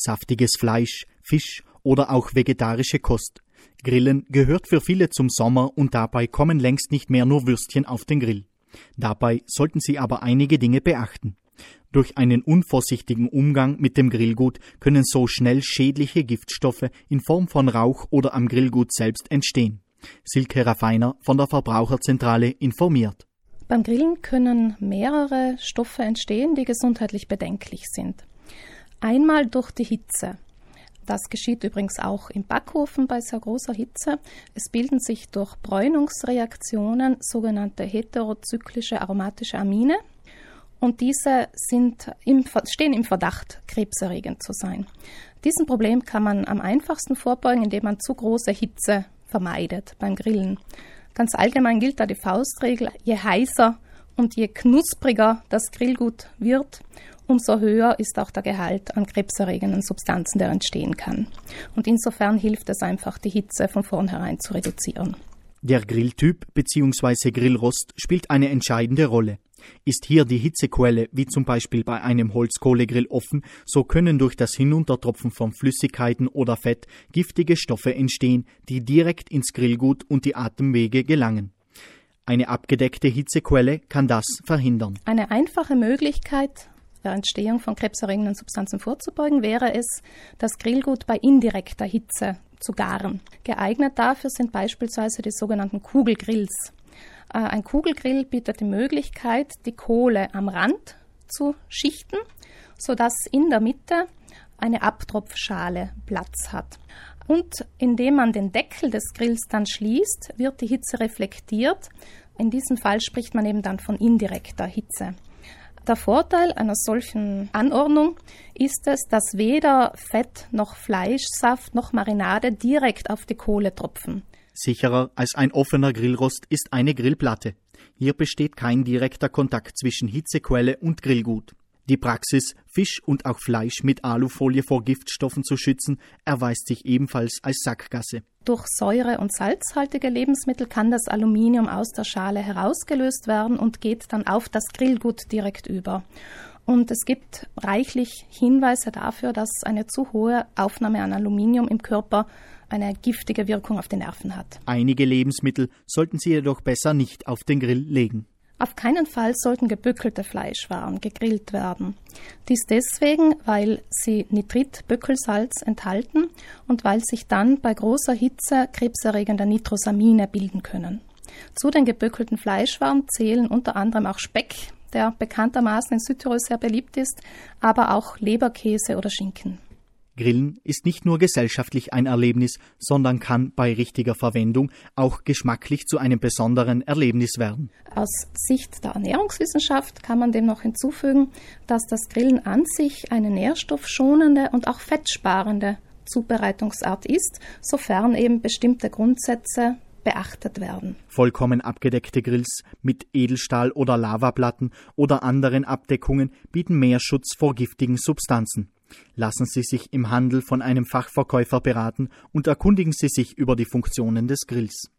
saftiges Fleisch, Fisch oder auch vegetarische Kost. Grillen gehört für viele zum Sommer und dabei kommen längst nicht mehr nur Würstchen auf den Grill. Dabei sollten Sie aber einige Dinge beachten. Durch einen unvorsichtigen Umgang mit dem Grillgut können so schnell schädliche Giftstoffe in Form von Rauch oder am Grillgut selbst entstehen. Silke Raffiner von der Verbraucherzentrale informiert. Beim Grillen können mehrere Stoffe entstehen, die gesundheitlich bedenklich sind. Einmal durch die Hitze. Das geschieht übrigens auch im Backofen bei sehr großer Hitze. Es bilden sich durch Bräunungsreaktionen sogenannte heterozyklische aromatische Amine. Und diese sind im, stehen im Verdacht, krebserregend zu sein. Diesem Problem kann man am einfachsten vorbeugen, indem man zu große Hitze vermeidet beim Grillen. Ganz allgemein gilt da die Faustregel, je heißer und je knuspriger das Grillgut wird, umso höher ist auch der Gehalt an krebserregenden Substanzen, der entstehen kann. Und insofern hilft es einfach, die Hitze von vornherein zu reduzieren. Der Grilltyp bzw. Grillrost spielt eine entscheidende Rolle. Ist hier die Hitzequelle, wie zum Beispiel bei einem Holzkohlegrill, offen, so können durch das Hinuntertropfen von Flüssigkeiten oder Fett giftige Stoffe entstehen, die direkt ins Grillgut und die Atemwege gelangen. Eine abgedeckte Hitzequelle kann das verhindern. Eine einfache Möglichkeit, der Entstehung von krebserregenden Substanzen vorzubeugen, wäre es, das Grillgut bei indirekter Hitze zu garen. Geeignet dafür sind beispielsweise die sogenannten Kugelgrills. Äh, ein Kugelgrill bietet die Möglichkeit, die Kohle am Rand zu schichten, sodass in der Mitte eine Abtropfschale Platz hat. Und indem man den Deckel des Grills dann schließt, wird die Hitze reflektiert. In diesem Fall spricht man eben dann von indirekter Hitze. Der Vorteil einer solchen Anordnung ist es, dass weder Fett noch Fleischsaft noch Marinade direkt auf die Kohle tropfen. Sicherer als ein offener Grillrost ist eine Grillplatte. Hier besteht kein direkter Kontakt zwischen Hitzequelle und Grillgut. Die Praxis, Fisch und auch Fleisch mit Alufolie vor Giftstoffen zu schützen, erweist sich ebenfalls als Sackgasse. Durch säure- und salzhaltige Lebensmittel kann das Aluminium aus der Schale herausgelöst werden und geht dann auf das Grillgut direkt über. Und es gibt reichlich Hinweise dafür, dass eine zu hohe Aufnahme an Aluminium im Körper eine giftige Wirkung auf die Nerven hat. Einige Lebensmittel sollten Sie jedoch besser nicht auf den Grill legen. Auf keinen Fall sollten gebückelte Fleischwaren gegrillt werden. Dies deswegen, weil sie Nitritböckelsalz enthalten und weil sich dann bei großer Hitze krebserregende Nitrosamine bilden können. Zu den geböckelten Fleischwaren zählen unter anderem auch Speck, der bekanntermaßen in Südtirol sehr beliebt ist, aber auch Leberkäse oder Schinken. Grillen ist nicht nur gesellschaftlich ein Erlebnis, sondern kann bei richtiger Verwendung auch geschmacklich zu einem besonderen Erlebnis werden. Aus Sicht der Ernährungswissenschaft kann man dem noch hinzufügen, dass das Grillen an sich eine nährstoffschonende und auch fettsparende Zubereitungsart ist, sofern eben bestimmte Grundsätze beachtet werden. Vollkommen abgedeckte Grills mit Edelstahl- oder Lavaplatten oder anderen Abdeckungen bieten mehr Schutz vor giftigen Substanzen. Lassen Sie sich im Handel von einem Fachverkäufer beraten und erkundigen Sie sich über die Funktionen des Grills.